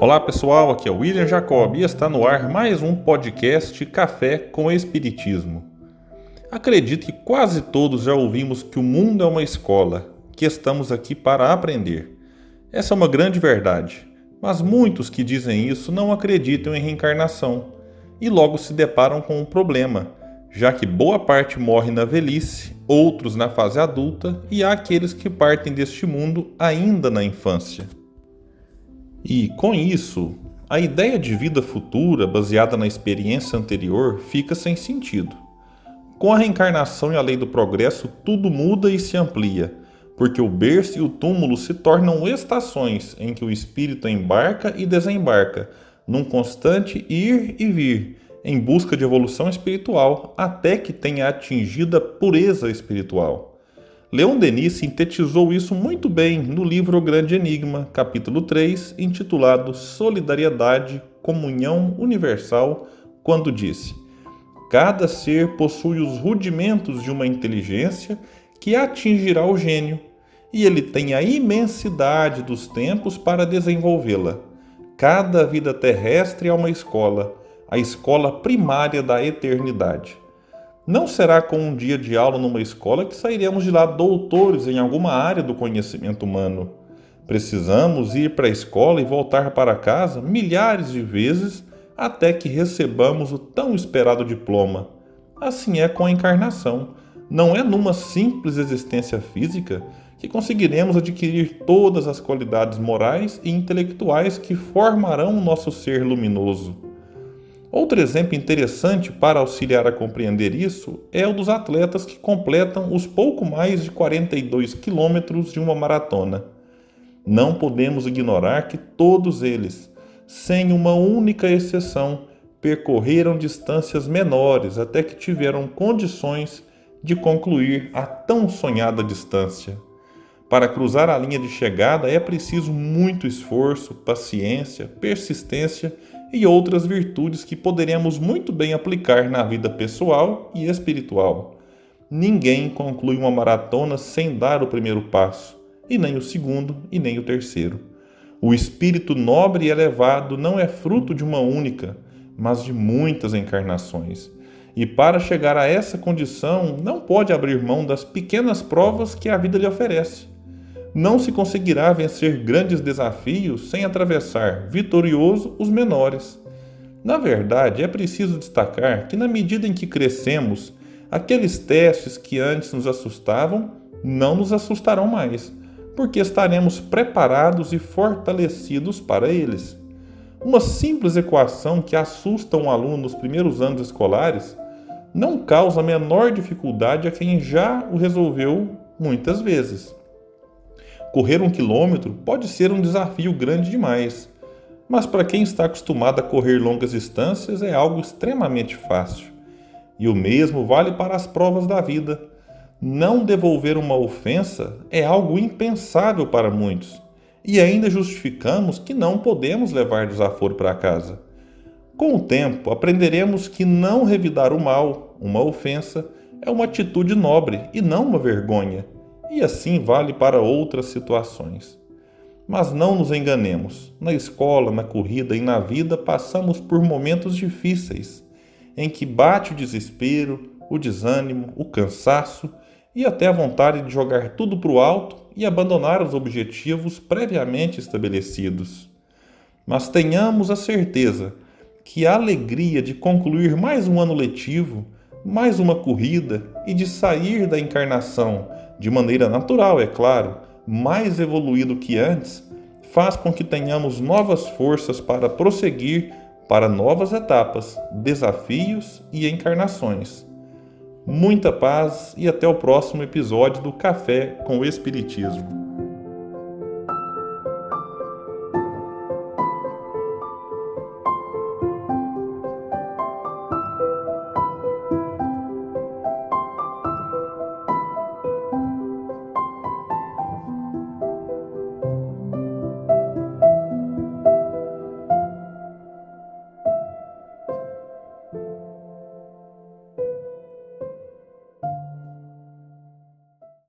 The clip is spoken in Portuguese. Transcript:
Olá pessoal, aqui é o William Jacob e está no ar mais um podcast Café com Espiritismo. Acredito que quase todos já ouvimos que o mundo é uma escola, que estamos aqui para aprender. Essa é uma grande verdade, mas muitos que dizem isso não acreditam em reencarnação e logo se deparam com um problema, já que boa parte morre na velhice, outros na fase adulta e há aqueles que partem deste mundo ainda na infância. E, com isso, a ideia de vida futura baseada na experiência anterior fica sem sentido. Com a reencarnação e a lei do progresso, tudo muda e se amplia, porque o berço e o túmulo se tornam estações em que o espírito embarca e desembarca, num constante ir e vir, em busca de evolução espiritual, até que tenha atingido a pureza espiritual. Leon Denis sintetizou isso muito bem no livro O Grande Enigma, capítulo 3, intitulado Solidariedade, Comunhão Universal, quando disse: Cada ser possui os rudimentos de uma inteligência que atingirá o gênio, e ele tem a imensidade dos tempos para desenvolvê-la. Cada vida terrestre é uma escola, a escola primária da eternidade. Não será com um dia de aula numa escola que sairemos de lá doutores em alguma área do conhecimento humano. Precisamos ir para a escola e voltar para casa milhares de vezes até que recebamos o tão esperado diploma. Assim é com a encarnação. Não é numa simples existência física que conseguiremos adquirir todas as qualidades morais e intelectuais que formarão o nosso ser luminoso. Outro exemplo interessante para auxiliar a compreender isso é o dos atletas que completam os pouco mais de 42 quilômetros de uma maratona. Não podemos ignorar que todos eles, sem uma única exceção, percorreram distâncias menores até que tiveram condições de concluir a tão sonhada distância. Para cruzar a linha de chegada é preciso muito esforço, paciência, persistência e outras virtudes que poderemos muito bem aplicar na vida pessoal e espiritual. Ninguém conclui uma maratona sem dar o primeiro passo, e nem o segundo e nem o terceiro. O espírito nobre e elevado não é fruto de uma única, mas de muitas encarnações. E para chegar a essa condição, não pode abrir mão das pequenas provas que a vida lhe oferece não se conseguirá vencer grandes desafios sem atravessar vitorioso os menores. Na verdade, é preciso destacar que, na medida em que crescemos, aqueles testes que antes nos assustavam não nos assustarão mais, porque estaremos preparados e fortalecidos para eles. Uma simples equação que assusta um aluno nos primeiros anos escolares não causa a menor dificuldade a quem já o resolveu muitas vezes. Correr um quilômetro pode ser um desafio grande demais, mas para quem está acostumado a correr longas distâncias é algo extremamente fácil. E o mesmo vale para as provas da vida. Não devolver uma ofensa é algo impensável para muitos, e ainda justificamos que não podemos levar desaforo para casa. Com o tempo, aprenderemos que não revidar o mal, uma ofensa, é uma atitude nobre e não uma vergonha e assim vale para outras situações. Mas não nos enganemos, na escola, na corrida e na vida passamos por momentos difíceis, em que bate o desespero, o desânimo, o cansaço e até a vontade de jogar tudo para o alto e abandonar os objetivos previamente estabelecidos. Mas tenhamos a certeza que a alegria de concluir mais um ano letivo, mais uma corrida e de sair da encarnação de maneira natural, é claro, mais evoluído que antes, faz com que tenhamos novas forças para prosseguir para novas etapas, desafios e encarnações. Muita paz e até o próximo episódio do Café com o Espiritismo.